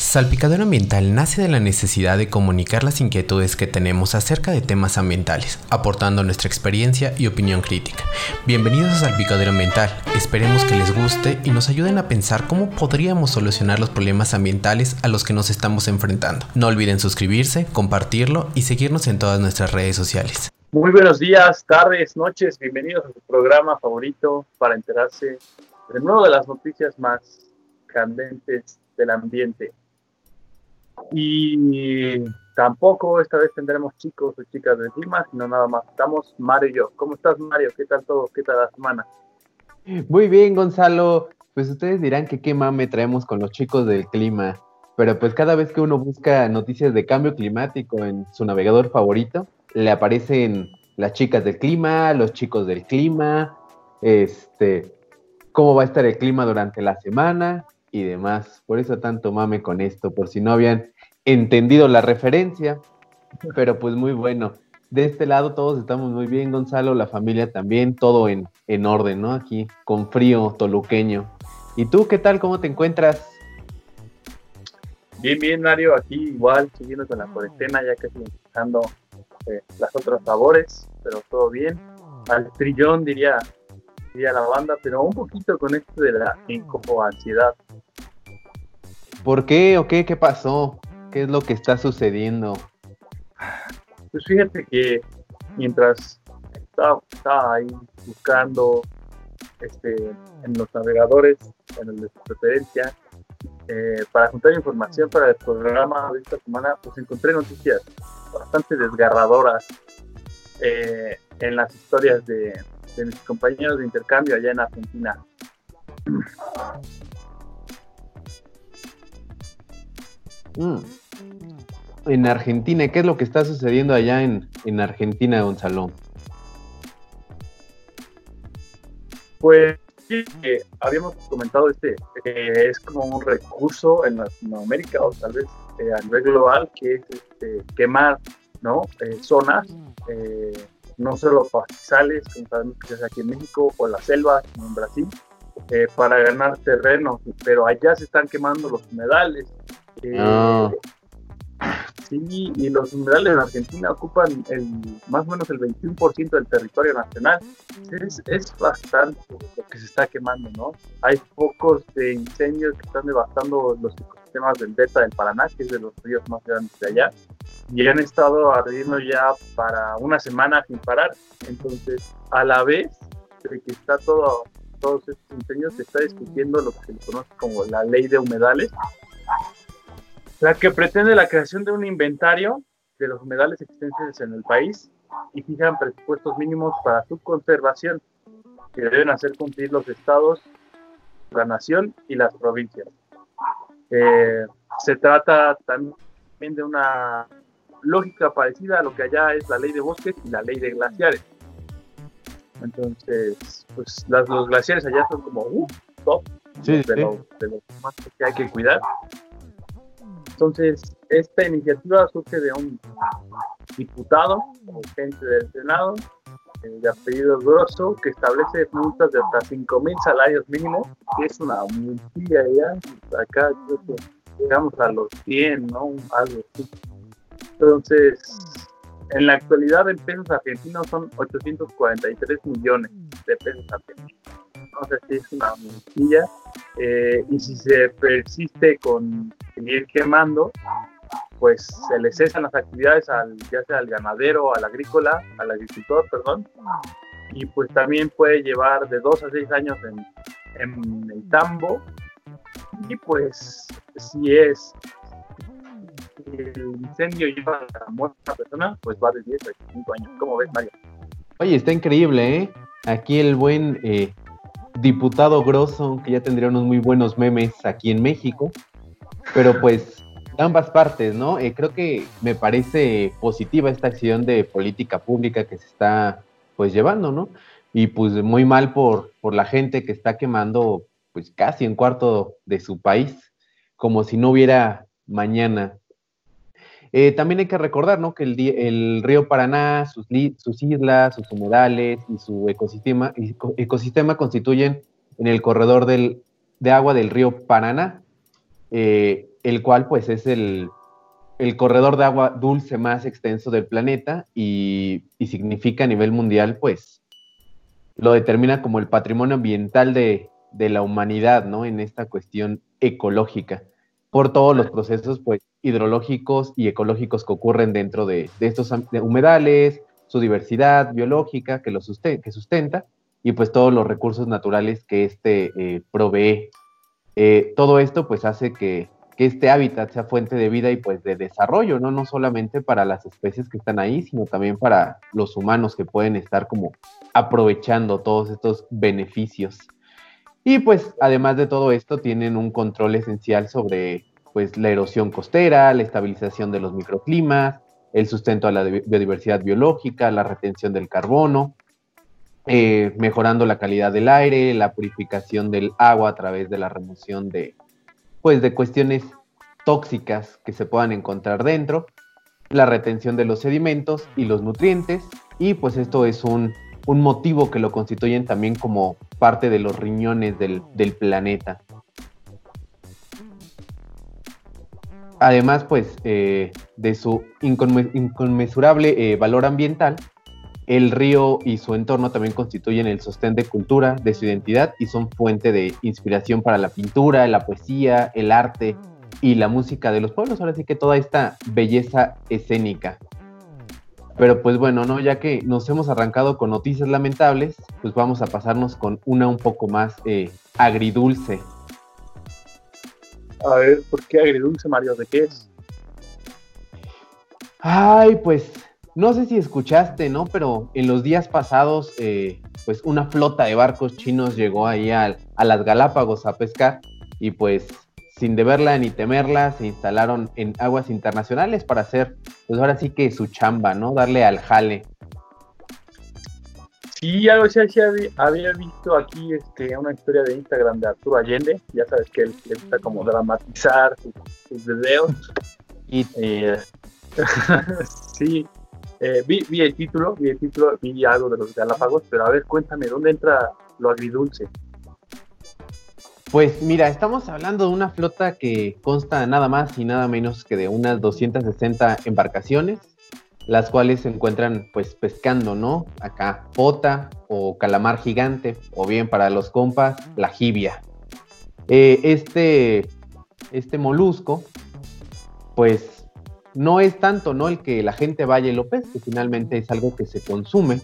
Salpicadero Ambiental nace de la necesidad de comunicar las inquietudes que tenemos acerca de temas ambientales, aportando nuestra experiencia y opinión crítica. Bienvenidos a Salpicadero Ambiental, esperemos que les guste y nos ayuden a pensar cómo podríamos solucionar los problemas ambientales a los que nos estamos enfrentando. No olviden suscribirse, compartirlo y seguirnos en todas nuestras redes sociales. Muy buenos días, tardes, noches, bienvenidos a su programa favorito para enterarse de una de las noticias más candentes del ambiente. Y tampoco esta vez tendremos chicos o chicas de clima, sino nada más. Estamos Mario y yo. ¿Cómo estás, Mario? ¿Qué tal todo? ¿Qué tal la semana? Muy bien, Gonzalo. Pues ustedes dirán que qué mame traemos con los chicos del clima. Pero pues cada vez que uno busca noticias de cambio climático en su navegador favorito, le aparecen las chicas del clima, los chicos del clima, este, cómo va a estar el clima durante la semana y demás. Por eso tanto mame con esto, por si no habían entendido la referencia. Pero pues muy bueno. De este lado todos estamos muy bien, Gonzalo, la familia también, todo en, en orden, ¿no? Aquí, con frío toluqueño. ¿Y tú qué tal? ¿Cómo te encuentras? Bien, bien, Mario, aquí igual, siguiendo con la cuarentena, ya casi empezando eh, las otras sabores, pero todo bien. Al trillón diría, diría la banda, pero un poquito con esto de la como ansiedad. ¿Por qué o qué? ¿Qué pasó? ¿Qué es lo que está sucediendo? Pues fíjate que mientras estaba, ahí buscando este, en los navegadores, en el de su preferencia, eh, para juntar información para el programa de esta semana, pues encontré noticias bastante desgarradoras eh, en las historias de, de mis compañeros de intercambio allá en Argentina. Mm. En Argentina, ¿qué es lo que está sucediendo allá en, Argentina, Gonzalo? Pues sí, habíamos comentado este, es como un recurso en Latinoamérica o tal vez eh, a nivel global que es este, quemar ¿no? Eh, zonas, eh, no solo pastizales, como sabemos que es aquí en México, o la selva, como en Brasil, para ganar terreno, pero allá se están quemando los humedales, eh, sí, y los humedales en Argentina ocupan el, más o menos el 21% del territorio nacional. Es, es, bastante lo que se está quemando, ¿no? Hay focos de incendios que están devastando los ecosistemas del Delta del Paraná, que es de los ríos más grandes de allá, y han estado ardiendo ya para una semana sin parar. Entonces, a la vez de que está todo todos estos incendios se está discutiendo lo que se le conoce como la ley de humedales, la que pretende la creación de un inventario de los humedales existentes en el país y fijan presupuestos mínimos para su conservación que deben hacer cumplir los estados, la nación y las provincias. Eh, se trata también de una lógica parecida a lo que allá es la ley de bosques y la ley de glaciares. Entonces, pues las, los glaciares allá son como uh, top de, de los más que hay que cuidar entonces, esta iniciativa surge de un diputado o gente del Senado de apellido Grosso que establece multas de hasta 5 mil salarios mínimos, que es una multilla ya. Acá creo que llegamos a los 100, ¿no? Algo así. Entonces, en la actualidad en pesos argentinos son 843 millones de pesos argentinos. Entonces, es una multilla. Eh, y si se persiste con seguir quemando, pues se le cesan las actividades al, ya sea al ganadero, al agrícola, al agricultor, perdón, y pues también puede llevar de dos a seis años en, en el tambo, y pues si es el incendio lleva a la muerte de una persona, pues va de 10 a 5 años. ¿Cómo ves, Mario? Oye, está increíble, ¿eh? Aquí el buen eh, diputado Grosso, que ya tendría unos muy buenos memes aquí en México, pero pues ambas partes, ¿no? Eh, creo que me parece positiva esta acción de política pública que se está pues llevando, ¿no? Y pues muy mal por, por la gente que está quemando pues casi un cuarto de su país, como si no hubiera mañana. Eh, también hay que recordar ¿no? que el, río Paraná, sus, sus, islas, sus humedales y su ecosistema, ecosistema constituyen en el corredor del, de agua del río Paraná, eh, el cual pues es el, corredor de agua dulce más extenso del planeta y, significa a nivel mundial pues lo determina como el patrimonio ambiental de, la humanidad, ¿no? En esta cuestión ecológica, por todos los procesos pues hidrológicos y ecológicos que ocurren dentro de, estos humedales, su diversidad biológica que, lo que sustenta y pues todos los recursos naturales que éste eh, provee. Eh, todo esto pues hace que, este hábitat sea fuente de vida y pues de desarrollo, ¿no? No solamente para las especies que están ahí, sino también para los humanos que pueden estar como aprovechando todos estos beneficios. Y pues además de todo esto tienen un control esencial sobre pues la erosión costera, la estabilización de los microclimas, el sustento a la biodiversidad biológica, la retención del carbono, eh, mejorando la calidad del aire, la purificación del agua a través de la remoción de, pues, de cuestiones tóxicas que se puedan encontrar dentro, la retención de los sedimentos y los nutrientes, y pues esto es un, motivo que lo constituyen también como parte de los riñones del, planeta. Además, pues, eh, de su inconmensurable eh, valor ambiental, el río y su entorno también constituyen el sostén de cultura, de su identidad y son fuente de inspiración para la pintura, la poesía, el arte y la música de los pueblos. Ahora sí que toda esta belleza escénica. Pero pues bueno, ¿no? Ya que nos hemos arrancado con noticias lamentables, pues vamos a pasarnos con una un poco más eh, agridulce. A ver, ¿por qué agridulce, Mario? ¿De qué es? Ay, pues no sé si escuchaste, ¿no? Pero en los días pasados, eh, pues una flota de barcos chinos llegó ahí a, las Galápagos a pescar y pues sin deberla ni temerla se instalaron en aguas internacionales para hacer, pues ahora sí que su chamba, ¿no? Darle al jale. Sí, algo así, había, visto aquí este, una historia de Instagram de Arturo Allende, ya sabes que él le gusta como dramatizar sus, videos. Y, eh, sí, eh, vi, el título, vi el título, vi algo de los Galápagos, pero a ver, cuéntame, ¿dónde entra lo agridulce? Pues mira, estamos hablando de una flota que consta nada más y nada menos que de unas 260 embarcaciones, las cuales se encuentran pues pescando, ¿no? Acá pota o calamar gigante, o bien para los compas, la jibia. Eh, este, este molusco, pues no es tanto no el que la gente vaya y lo pesque, finalmente es algo que se consume.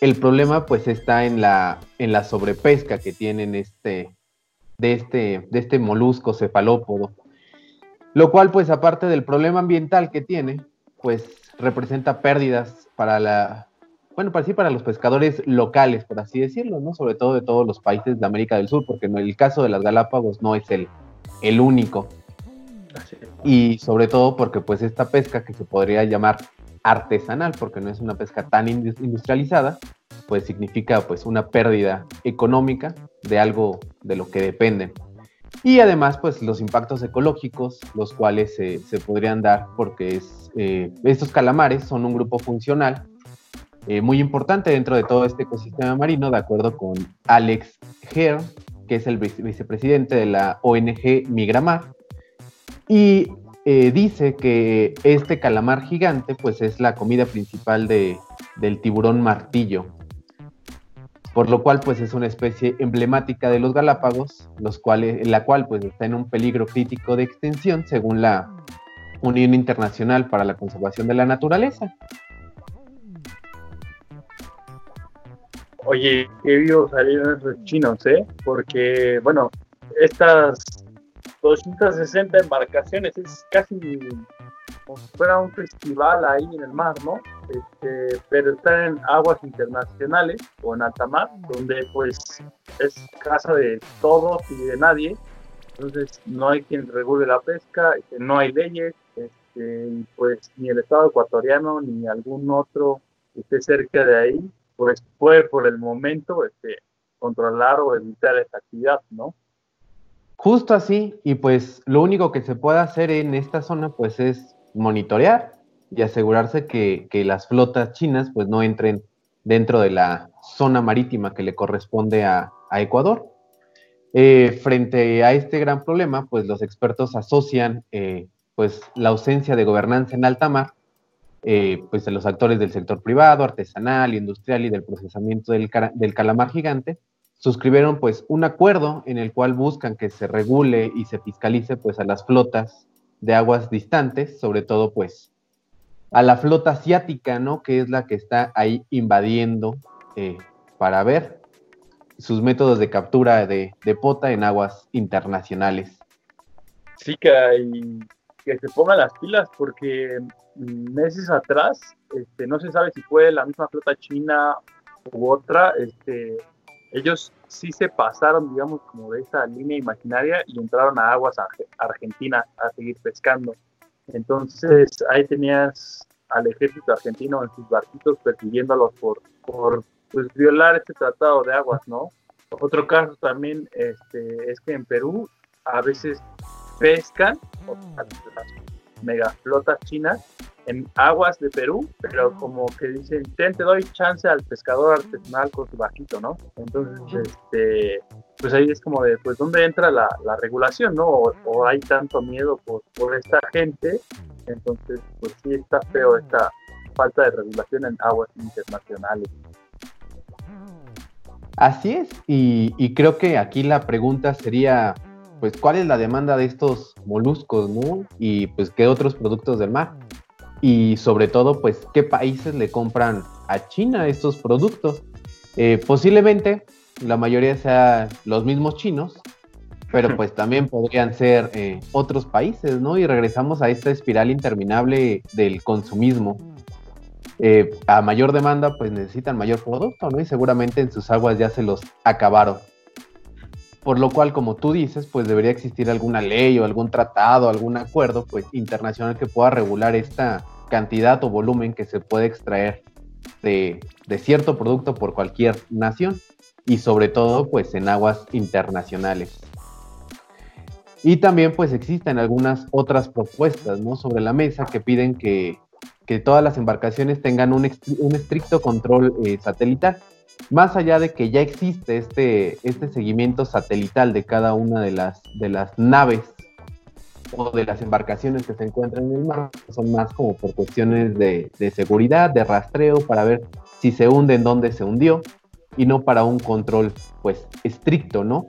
El problema pues está en la, en la sobrepesca que tienen este, de, este, de este molusco cefalópodo. Lo cual pues aparte del problema ambiental que tiene, pues representa pérdidas para la, bueno, para sí, para los pescadores locales, por así decirlo, ¿no? Sobre todo de todos los países de América del Sur, porque en el caso de las Galápagos no es el, el único. Y sobre todo porque pues esta pesca que se podría llamar artesanal, porque no es una pesca tan industrializada, pues significa pues una pérdida económica de algo de lo que dependen. Y además pues los impactos ecológicos, los cuales se podrían dar porque es, eh, estos calamares son un grupo funcional eh, muy importante dentro de todo este ecosistema marino, de acuerdo con Alex Herr, que es el vicepresidente de la ONG Migramar, y eh, dice que este calamar gigante pues es la comida principal de, del tiburón martillo, por lo cual pues es una especie emblemática de los Galápagos, los cuales, la cual pues está en un peligro crítico de extinción según la Unión Internacional para la Conservación de la Naturaleza. Oye, qué vio salir esos chinos, ¿eh? Porque, bueno, estas 260 embarcaciones, es casi como si fuera un festival ahí en el mar, ¿no? Este, pero están en aguas internacionales o en alta mar, donde pues es casa de todos y de nadie, entonces no hay quien regule la pesca, este, no hay leyes, este, pues ni el Estado ecuatoriano ni algún otro que esté cerca de ahí, pues puede por el momento este, controlar o evitar esta actividad, ¿no? Justo así, y pues lo único que se puede hacer en esta zona pues es monitorear y asegurarse que, las flotas chinas pues no entren dentro de la zona marítima que le corresponde a, Ecuador. Eh, frente a este gran problema, pues los expertos asocian eh, pues la ausencia de gobernanza en alta mar, eh, pues de los actores del sector privado, artesanal, industrial y del procesamiento del, del, calamar gigante, suscribieron pues un acuerdo en el cual buscan que se regule y se fiscalice pues a las flotas de aguas distantes, sobre todo pues a la flota asiática, ¿no? Que es la que está ahí invadiendo para ver sus métodos de captura de, pota en aguas internacionales. Sí, que, que se pongan las pilas porque meses atrás, este, no se sabe si fue la misma flota china u otra, este, ellos sí se pasaron, digamos, como de esa línea imaginaria y entraron a aguas argentinas a seguir pescando. Entonces ahí tenías al ejército argentino en sus barquitos persiguiéndolos por, por pues violar este tratado de aguas, ¿no? Otro caso también este, es que en Perú a veces pescan las megaflotas chinas en aguas de Perú, pero como que dicen, te, te doy chance al pescador artesanal con su bajito, ¿no? Entonces, este, pues ahí es como de, pues, ¿dónde entra la, la regulación, no? O, o, hay tanto miedo por, por esta gente, entonces, pues sí está feo esta falta de regulación en aguas internacionales. Así es, y, creo que aquí la pregunta sería, pues, ¿cuál es la demanda de estos moluscos, no? Y pues, ¿qué otros productos del mar? Y sobre todo, pues, ¿qué países le compran a China estos productos? Eh, posiblemente la mayoría sea los mismos chinos, pero pues también podrían ser eh, otros países, ¿no? Y regresamos a esta espiral interminable del consumismo. Eh, a mayor demanda, pues necesitan mayor producto, ¿no? Y seguramente en sus aguas ya se los acabaron. Por lo cual, como tú dices, pues debería existir alguna ley o algún tratado, algún acuerdo, pues internacional que pueda regular esta cantidad o volumen que se puede extraer de, de cierto producto por cualquier nación y sobre todo, pues en aguas internacionales. Y también pues existen algunas otras propuestas ¿no? sobre la mesa que piden que que todas las embarcaciones tengan un, estricto control eh, satelital. Más allá de que ya existe este, este seguimiento satelital de cada una de las, de las naves o de las embarcaciones que se encuentran en el mar, son más como por cuestiones de, seguridad, de rastreo, para ver si se hunde, en dónde se hundió, y no para un control pues estricto, ¿no?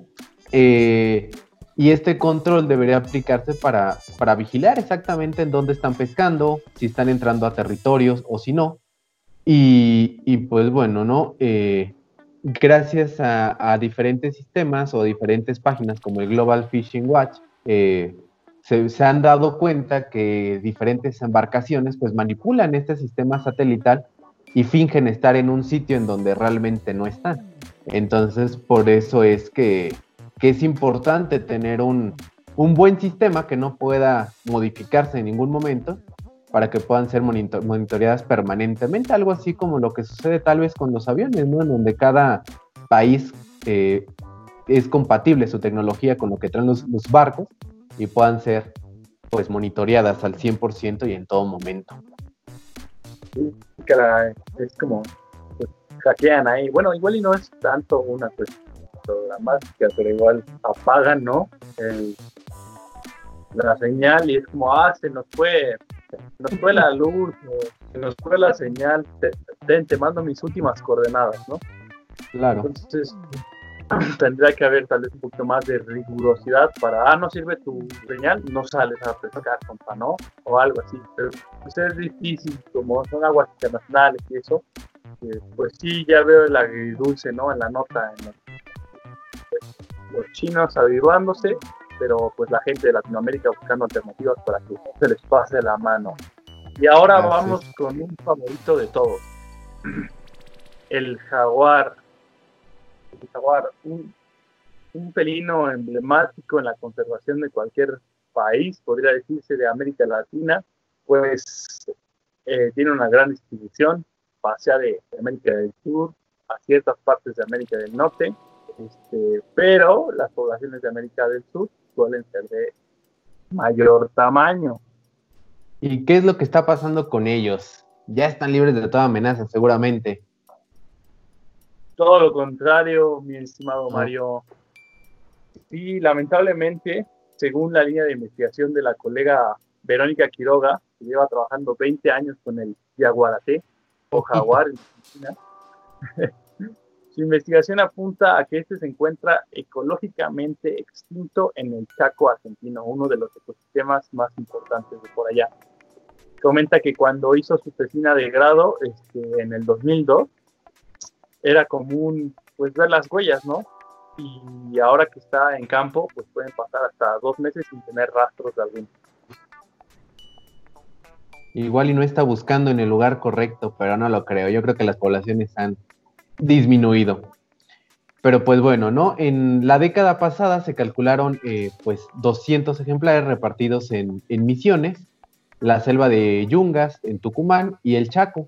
Eh, y este control debería aplicarse para, para vigilar exactamente en dónde están pescando, si están entrando a territorios o si no. Y, pues bueno, ¿no? Eh, gracias a, diferentes sistemas o diferentes páginas como el Global Fishing Watch, eh, se, se, han dado cuenta que diferentes embarcaciones pues manipulan este sistema satelital y fingen estar en un sitio en donde realmente no están. Entonces, por eso es que es importante tener un, buen sistema que no pueda modificarse en ningún momento para que puedan ser monitoreadas permanentemente, algo así como lo que sucede tal vez con los aviones, ¿no? En donde cada país eh, es compatible su tecnología con lo que traen los, barcos y puedan ser pues monitoreadas al 100% y en todo momento. Sí, es como pues, hackean ahí. Bueno, igual y no es tanto una cuestión programática, pero igual apagan, ¿no? la señal y es como, ah, se nos fue, nos fue la luz, se nos fue la señal, te, te mando mis últimas coordenadas, ¿no? Claro. Entonces, tendría que haber tal vez un poquito más de rigurosidad para, ah, no sirve tu señal, no sales a pescar, compa, ¿no? O algo así. Pero pues, es difícil, como son aguas internacionales y eso, pues sí, ya veo el agridulce, ¿no? En la nota, en los chinos avivándose, pero pues la gente de Latinoamérica buscando alternativas para que se les pase la mano. Y ahora vamos con un favorito de todos, el jaguar. El jaguar, un, un pelino emblemático en la conservación de cualquier país, podría decirse de América Latina, pues eh, tiene una gran distribución, pasea de América del Sur a ciertas partes de América del Norte, este, pero las poblaciones de América del Sur suelen ser de mayor tamaño. ¿Y qué es lo que está pasando con ellos? Ya están libres de toda amenaza, seguramente. Todo lo contrario, mi estimado ah. Mario. Y lamentablemente, según la línea de investigación de la colega Verónica Quiroga, que lleva trabajando 20 años con el jaguarate o jaguar en Argentina, su investigación apunta a que este se encuentra ecológicamente extinto en el Chaco argentino, uno de los ecosistemas más importantes de por allá. Comenta que cuando hizo su tesina de grado este, en el 2002, era común pues ver las huellas, ¿no? Y ahora que está en campo, pues pueden pasar hasta dos meses sin tener rastros de alguno. Igual y no está buscando en el lugar correcto, pero no lo creo. Yo creo que las poblaciones han disminuido. Pero pues bueno, ¿no? En la década pasada se calcularon eh, pues 200 ejemplares repartidos en, Misiones, la selva de Yungas, en Tucumán y el Chaco.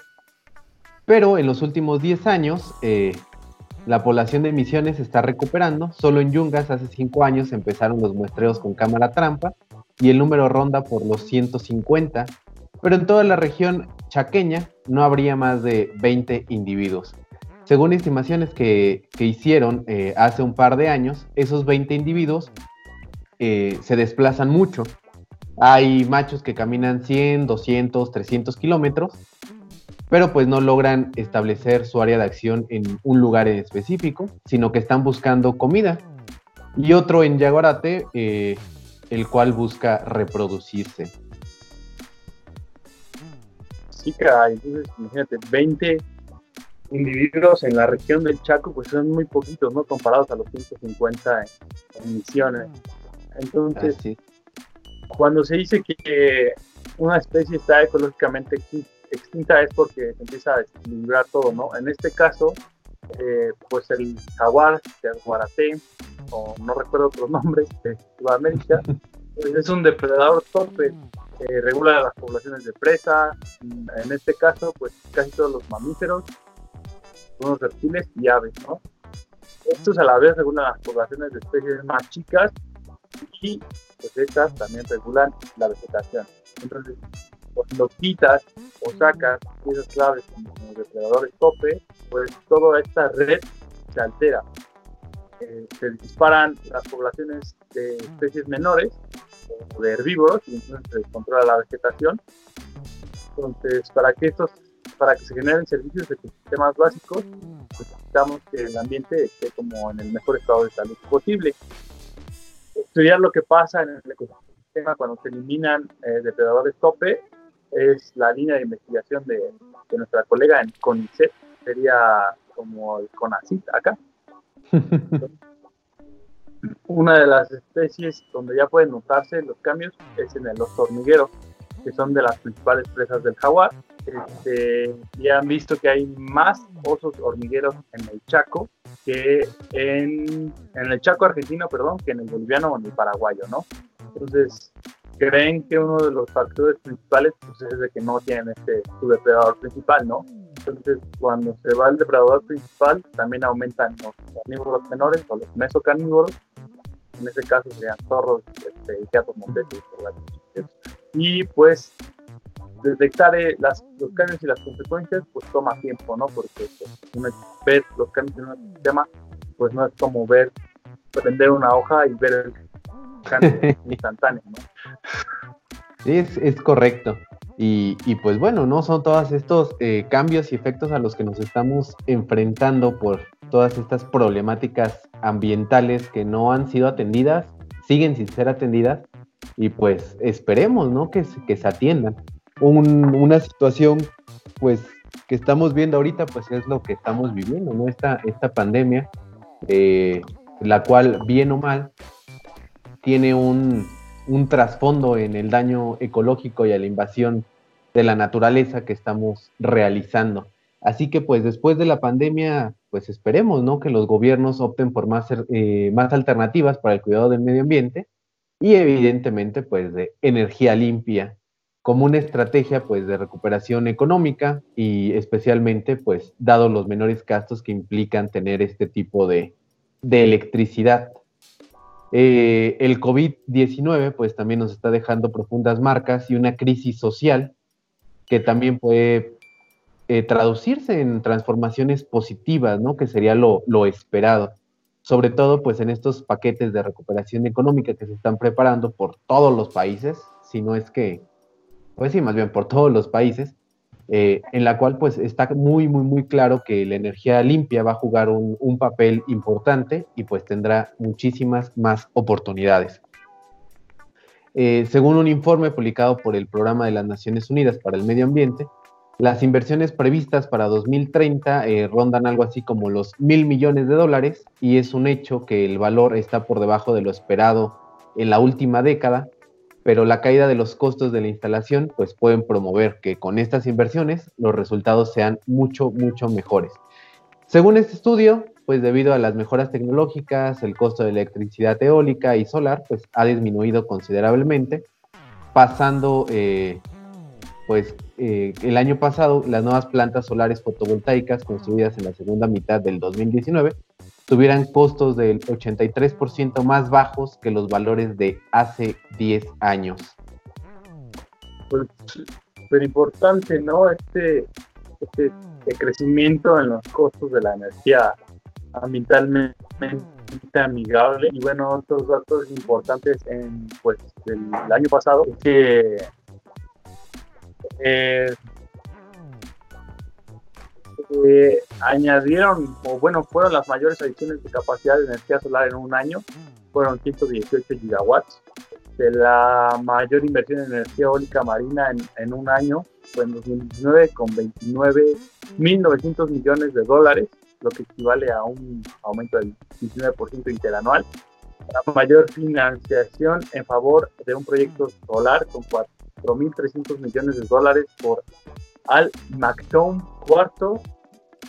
Pero en los últimos 10 años eh, la población de Misiones está recuperando. Solo en Yungas hace 5 años empezaron los muestreos con cámara trampa y el número ronda por los 150. Pero en toda la región chaqueña no habría más de 20 individuos. Según estimaciones que, hicieron eh, hace un par de años, esos 20 individuos eh, se desplazan mucho. Hay machos que caminan 100, 200, 300 kilómetros, pero pues no logran establecer su área de acción en un lugar específico, sino que están buscando comida. Y otro en Yaguarate, eh, el cual busca reproducirse. Sí, entonces imagínate, 20 individuos en la región del Chaco pues son muy poquitos, ¿no? Comparados a los 150 en, misiones. Entonces, cuando se dice que una especie está ecológicamente extinta es porque se empieza a desequilibrar todo, ¿no? En este caso, eh, pues el jaguar, el guaraté, o no recuerdo otros nombres de Sudamérica, pues es un depredador torpe, regula las poblaciones de presa, en este caso, pues casi todos los mamíferos unos reptiles y aves, ¿no? Estos a la vez regulan las poblaciones de especies más chicas y pues estas también regulan la vegetación. Entonces, cuando quitas o sacas esas claves como depredadores tope, pues toda esta red se altera. Eh, se disparan las poblaciones de especies menores o de herbívoros y entonces se controla la vegetación. Entonces, para que estos para que se generen servicios de sistemas básicos, necesitamos que el ambiente esté como en el mejor estado de salud posible. Estudiar lo que pasa en el ecosistema cuando se eliminan eh, depredadores tope es la línea de investigación de, nuestra colega en CONICET, sería como el CONACIT acá. Una de las especies donde ya pueden notarse los cambios es en el oso hormiguero, que son de las principales presas del jaguar este, ya han visto que hay más osos hormigueros en el Chaco que en, en el Chaco argentino, perdón, que en el boliviano o en el paraguayo, ¿no? Entonces, creen que uno de los factores principales pues, es de que no tienen este, su depredador principal, ¿no? Entonces, cuando se va el depredador principal, también aumentan los carnívoros menores o los mesocarnívoros. En este caso serían zorros este, y gatos monteses. Y pues detectar eh, las, los cambios y las consecuencias, pues toma tiempo, ¿no? Porque pues, ver los cambios en un sistema, pues no es como ver, prender una hoja y ver el cambio instantáneo, ¿no? Es, es correcto. Y, y, pues bueno, ¿no? Son todos estos eh, cambios y efectos a los que nos estamos enfrentando por todas estas problemáticas ambientales que no han sido atendidas, siguen sin ser atendidas, y pues esperemos, ¿no? Que, que se atiendan una situación pues que estamos viendo ahorita pues es lo que estamos viviendo, ¿no? Esta, esta pandemia, eh, la cual bien o mal tiene un, trasfondo en el daño ecológico y a la invasión de la naturaleza que estamos realizando. Así que pues después de la pandemia, pues esperemos, ¿no? Que los gobiernos opten por más, eh, más alternativas para el cuidado del medio ambiente y evidentemente pues de energía limpia como una estrategia pues de recuperación económica y especialmente pues dado los menores gastos que implican tener este tipo de, electricidad. Eh, el COVID-19 pues también nos está dejando profundas marcas y una crisis social que también puede eh, traducirse en transformaciones positivas, ¿no? Que sería lo, lo esperado. sobre todo pues en estos paquetes de recuperación económica que se están preparando por todos los países, si no es que, pues sí, más bien por todos los países, eh, en la cual pues está muy, muy, muy claro que la energía limpia va a jugar un, papel importante y pues tendrá muchísimas más oportunidades. Eh, según un informe publicado por el Programa de las Naciones Unidas para el Medio Ambiente, las inversiones previstas para 2030 eh, rondan algo así como los mil millones de dólares y es un hecho que el valor está por debajo de lo esperado en la última década, pero la caída de los costos de la instalación pues pueden promover que con estas inversiones los resultados sean mucho, mucho mejores. Según este estudio, pues debido a las mejoras tecnológicas, el costo de electricidad eólica y solar, pues ha disminuido considerablemente, pasando, eh, pues eh, el año pasado, las nuevas plantas solares fotovoltaicas construidas en la segunda mitad del 2019 tuvieran costos del 83% más bajos que los valores de hace 10 años. Pues, súper importante, ¿no? Este, este crecimiento en los costos de la energía ambientalmente amigable. Y bueno, otros datos importantes en pues del año pasado es que eh, eh, añadieron, o bueno, fueron las mayores adiciones de capacidad de energía solar en un año, fueron 118 gigawatts. De la mayor inversión en energía eólica marina en, en un año fue en 2019 con 29.900 millones de dólares lo que equivale a un aumento del 19% interanual. La mayor financiación en favor de un proyecto solar con 4.300 millones de dólares por Al Maktoum cuarto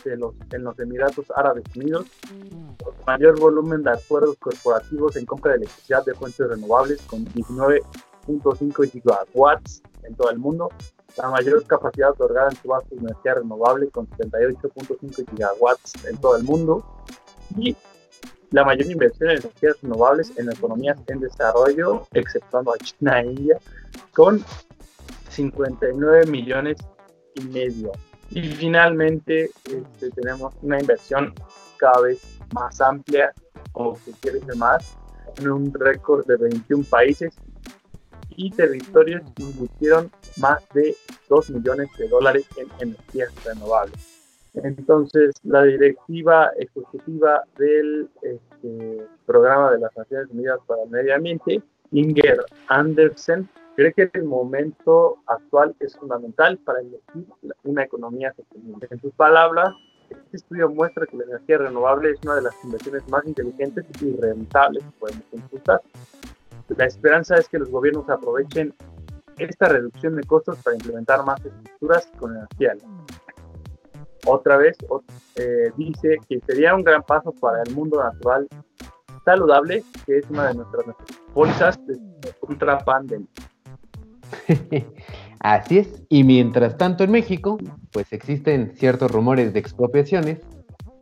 de los, en los Emiratos Árabes Unidos. Mayor volumen de acuerdos corporativos en compra de electricidad de fuentes renovables con 19.5 gigawatts en todo el mundo la mayor capacidad otorgada en subastas de energía renovable con 78.5 gigawatts en todo el mundo y la mayor inversión en energías renovables en economías en desarrollo, exceptuando a China e India, con 59 millones y medio. Y finalmente este, tenemos una inversión cada vez más amplia, o que quiere más, en un récord de 21 países y territorios invirtieron más de 2 millones de dólares en energías renovables. Entonces, la directiva ejecutiva del este, programa de las Naciones Unidas para el Medio Ambiente, Inger Andersen, cree que el momento actual es fundamental para elegir una economía sostenible. En sus palabras, este estudio muestra que la energía renovable es una de las inversiones más inteligentes y rentables que podemos impulsar. La esperanza es que los gobiernos aprovechen esta reducción de costos para implementar más estructuras con energía. Otra vez eh, dice que sería un gran paso para el mundo natural saludable, que es una de nuestras bolsas contra pandemia. Así es, y mientras tanto en México, pues existen ciertos rumores de expropiaciones,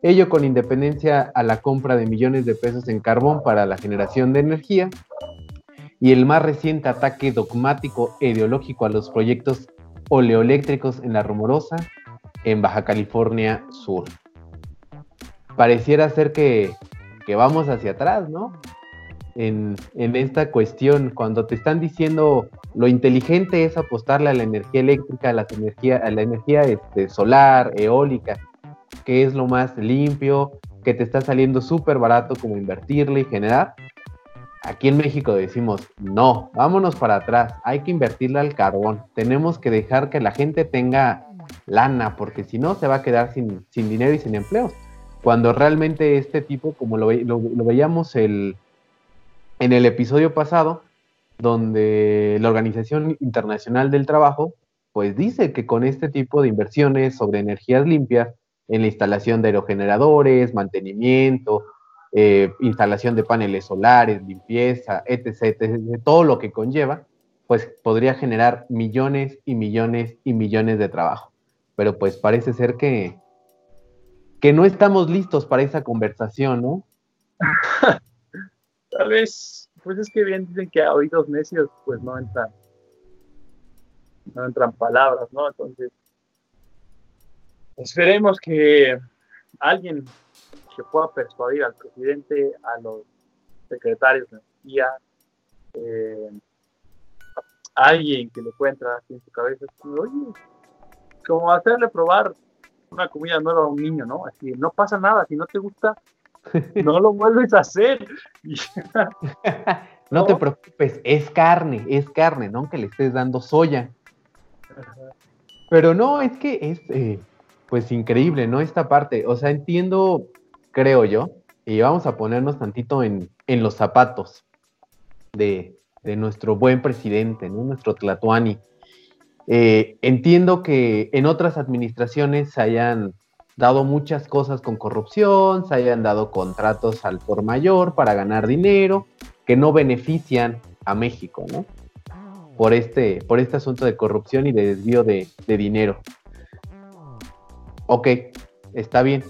ello con independencia a la compra de millones de pesos en carbón para la generación de energía, y el más reciente ataque dogmático e ideológico a los proyectos oleoeléctricos en la Rumorosa, en Baja California Sur. Pareciera ser que, vamos hacia atrás, ¿no? En, esta cuestión, cuando te están diciendo lo inteligente es apostarle a la energía eléctrica, a la energía, a la energía este, solar, eólica, que es lo más limpio, que te está saliendo súper barato como invertirle y generar, Aquí en México decimos, no, vámonos para atrás, hay que invertirle al carbón, tenemos que dejar que la gente tenga lana, porque si no se va a quedar sin, dinero y sin empleos. Cuando realmente este tipo, como lo, veíamos el, en el episodio pasado, donde la Organización Internacional del Trabajo, pues dice que con este tipo de inversiones sobre energías limpias, en la instalación de aerogeneradores, mantenimiento, eh, instalación de paneles solares, limpieza, etc., todo lo que conlleva, pues podría generar millones y millones y millones de trabajo. Pero pues parece ser que, que no estamos listos para esa conversación, ¿no? Tal vez, pues es que bien dicen que a oídos necios pues no entran, no entran palabras, ¿no? Entonces, esperemos que alguien que pueda persuadir al presidente, a los secretarios de energía, eh, alguien que le pueda entrar aquí en su cabeza, oye, como hacerle probar una comida nueva a un niño, ¿no? Así, no pasa nada, si no te gusta, no lo vuelves a hacer. no, te preocupes, es carne, es carne, ¿no? Que le estés dando soya. Pero no, es que es, eh, pues, increíble, ¿no? Esta parte, o sea, entiendo, creo yo, y vamos a ponernos tantito en, en los zapatos de, de nuestro buen presidente, ¿no? Nuestro Tlatuani. Eh, entiendo que en otras administraciones hayan dado muchas cosas con corrupción, se hayan dado contratos al por mayor para ganar dinero, que no benefician a México, ¿no? Por este, por este asunto de corrupción y de desvío de, de dinero. Ok, está bien,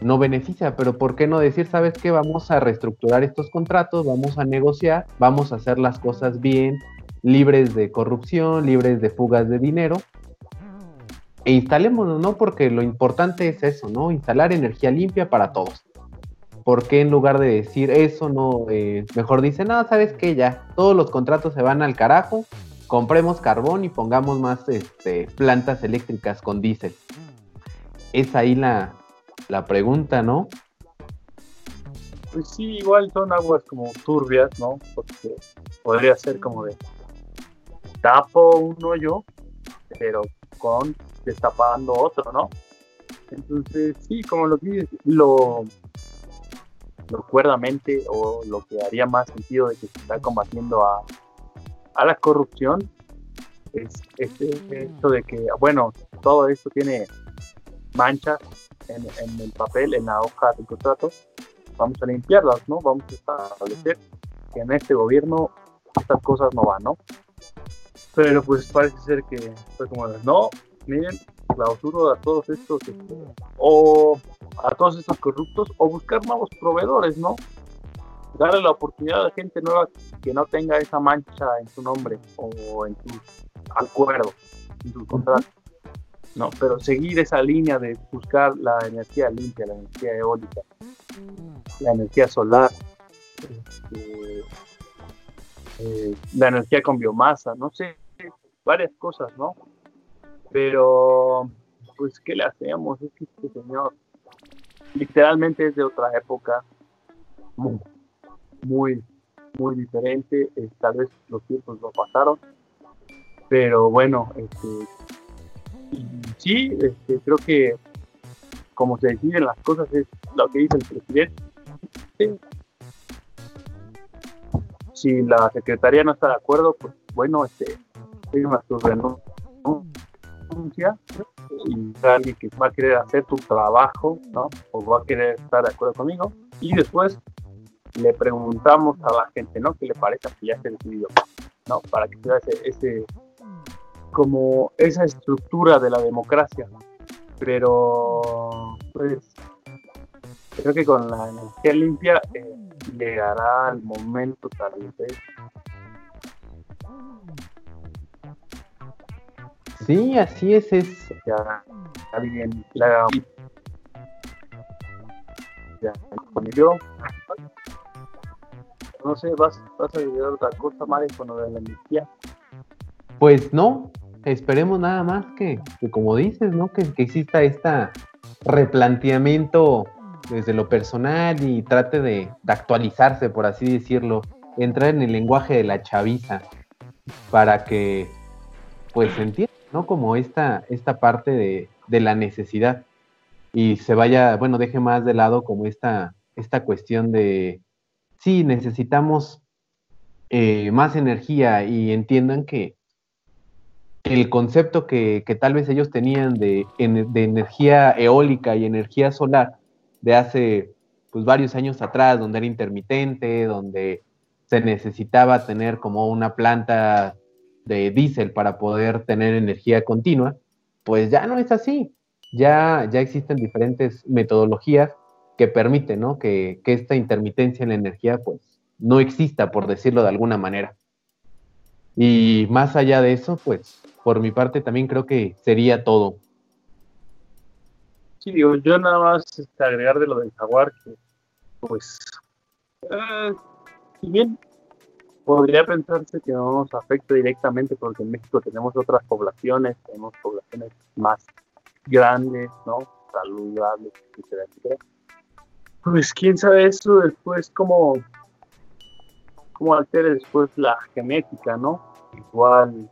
no beneficia, pero ¿por qué no decir, sabes qué? Vamos a reestructurar estos contratos, vamos a negociar, vamos a hacer las cosas bien, libres de corrupción, libres de fugas de dinero. E instalémonos, ¿no? Porque lo importante es eso, ¿no? Instalar energía limpia para todos. ¿Por qué en lugar de decir eso, no, eh, mejor dice, no, sabes qué, ya, todos los contratos se van al carajo, compremos carbón y pongamos más este, plantas eléctricas con diésel? Es ahí la, la pregunta, ¿no? Pues sí, igual son aguas como turbias, ¿no? Porque podría ser como de tapo un hoyo, pero con destapando otro, ¿no? Entonces, sí, como lo dices, lo, lo cuerdamente o lo que haría más sentido de que se está combatiendo a, a la corrupción es este hecho de que, bueno, todo esto tiene manchas en, en, el papel, en la hoja del contrato, vamos a limpiarlas, ¿no? Vamos a establecer que en este gobierno estas cosas no van, ¿no? Pero pues parece ser que fue como, no, miren, clausuro a todos estos, este, o a todos estos corruptos, o buscar nuevos proveedores, ¿no? Darle la oportunidad a gente nueva que no tenga esa mancha en su nombre o en su acuerdo, en su contrato. No, pero seguir esa línea de buscar la energía limpia, la energía eólica, la energía solar, este, eh, la energía con biomasa, no sé, varias cosas, ¿no? Pero, pues, ¿qué le hacemos? Es que este señor literalmente es de otra época, muy, muy, muy diferente, tal vez los tiempos lo pasaron, pero bueno, este, sí, este, creo que como se deciden las cosas es lo que dice el presidente. Si la secretaría no está de acuerdo, pues bueno, este, firma su y alguien que va a querer hacer tu trabajo, ¿no? O va a querer estar de acuerdo conmigo. Y después le preguntamos a la gente, ¿no? ¿Qué le parece que ya se decidió? ¿No? Para que sea ese, ese, como esa estructura de la democracia. Pero, pues, creo que con la energía limpia eh, llegará el momento tal vez. Sí, así es, es. Ya alguien la ya yo no sé, vas, vas a decir otra cosa, Mari, con lo de la energía. Pues no, esperemos nada más que, que como dices, ¿no? Que, que exista este replanteamiento desde lo personal y trate de, actualizarse, por así decirlo, entrar en el lenguaje de la chaviza para que pues entienda, ¿no? Como esta, esta parte de, de, la necesidad y se vaya, bueno, deje más de lado como esta, esta cuestión de, sí, necesitamos eh, más energía y entiendan que el concepto que, que, tal vez ellos tenían de, de energía eólica y energía solar de hace pues varios años atrás, donde era intermitente, donde se necesitaba tener como una planta de diésel para poder tener energía continua, pues ya no es así. Ya, ya existen diferentes metodologías que permiten ¿no? que, que esta intermitencia en la energía pues no exista, por decirlo de alguna manera. Y más allá de eso, pues por mi parte también creo que sería todo. Sí, digo, yo nada más este, agregar de lo del jaguar que, pues, eh, si bien podría pensarse que no nos afecta directamente porque en México tenemos otras poblaciones, tenemos poblaciones más grandes, ¿no? Saludables, etcétera, etcétera. Pues quién sabe eso después cómo, cómo altere después la genética, ¿no? Igual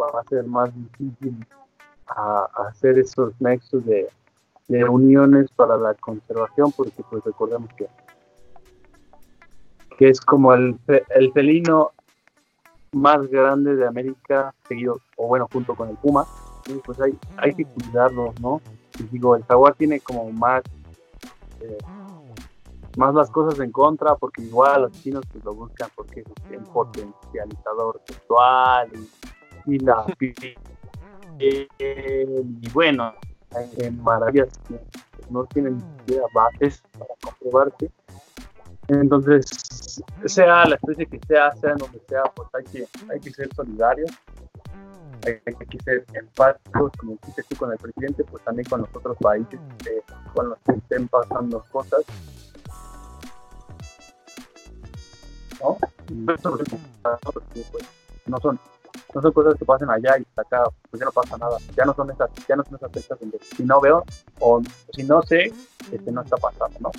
va a ser más difícil hacer esos nexos de, de uniones para la conservación porque pues recordemos que que es como el, el felino más grande de América, seguido, o bueno, junto con el puma, pues hay, hay que cuidarlos, ¿no? Y digo, el jaguar tiene como más, eh, más las cosas en contra, porque igual los chinos pues lo buscan porque es el potencializador sexual y, la y bueno, hay maravillas que no tienen bases para comprobarse entonces, sea la especie que sea, sea en donde sea, pues hay que, hay que ser solidarios, hay, que ser empáticos, como dijiste tú con el presidente, pues también con los otros países con los que estén pasando cosas. ¿No? Pues, no son no son cosas que pasen allá y acá pues ya no pasa nada ya no son esas ya no son esas fechas donde si no veo o si no sé este no está pasando no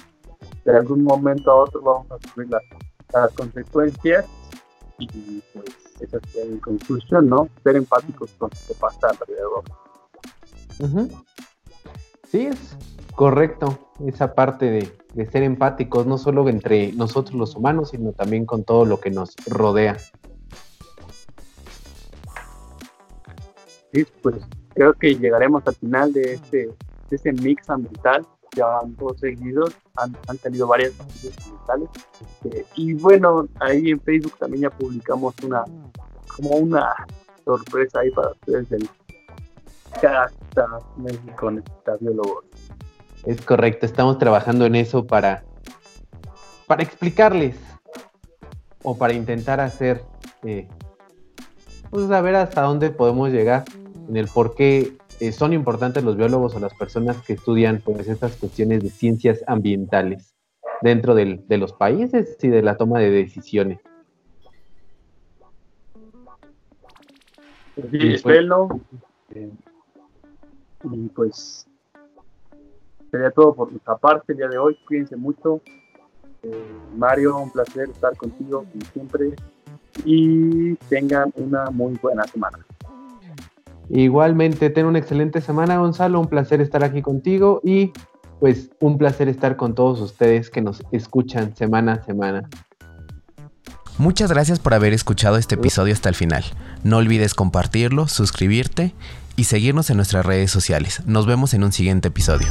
de algún momento a otro vamos a sufrir las, consecuencias y pues esa es la conclusión, ¿no? Ser empáticos con lo que pasa alrededor. Sí, es correcto esa parte de, de, ser empáticos, no solo entre nosotros los humanos, sino también con todo lo que nos rodea. Sí, pues creo que llegaremos al final de este, de este mix ambiental ya han dos seguidos, han, han tenido varias digitales. Este, y bueno, ahí en Facebook también ya publicamos una, como una sorpresa ahí para ustedes del Casta México Biólogos. Es correcto, estamos trabajando en eso para, para explicarles o para intentar hacer, eh, pues saber hasta dónde podemos llegar en el por qué eh, son importantes los biólogos o las personas que estudian pues, estas cuestiones de ciencias ambientales dentro de los países y de la toma de decisiones. Sí, espero. Eh, y pues sería todo por nuestra parte el día de hoy. Cuídense mucho. Eh, Mario, un placer estar contigo como siempre. Y tengan una muy buena semana. Igualmente, ten una excelente semana, Gonzalo. Un placer estar aquí contigo y pues un placer estar con todos ustedes que nos escuchan semana a semana. Muchas gracias por haber escuchado este episodio hasta el final. No olvides compartirlo, suscribirte y seguirnos en nuestras redes sociales. Nos vemos en un siguiente episodio.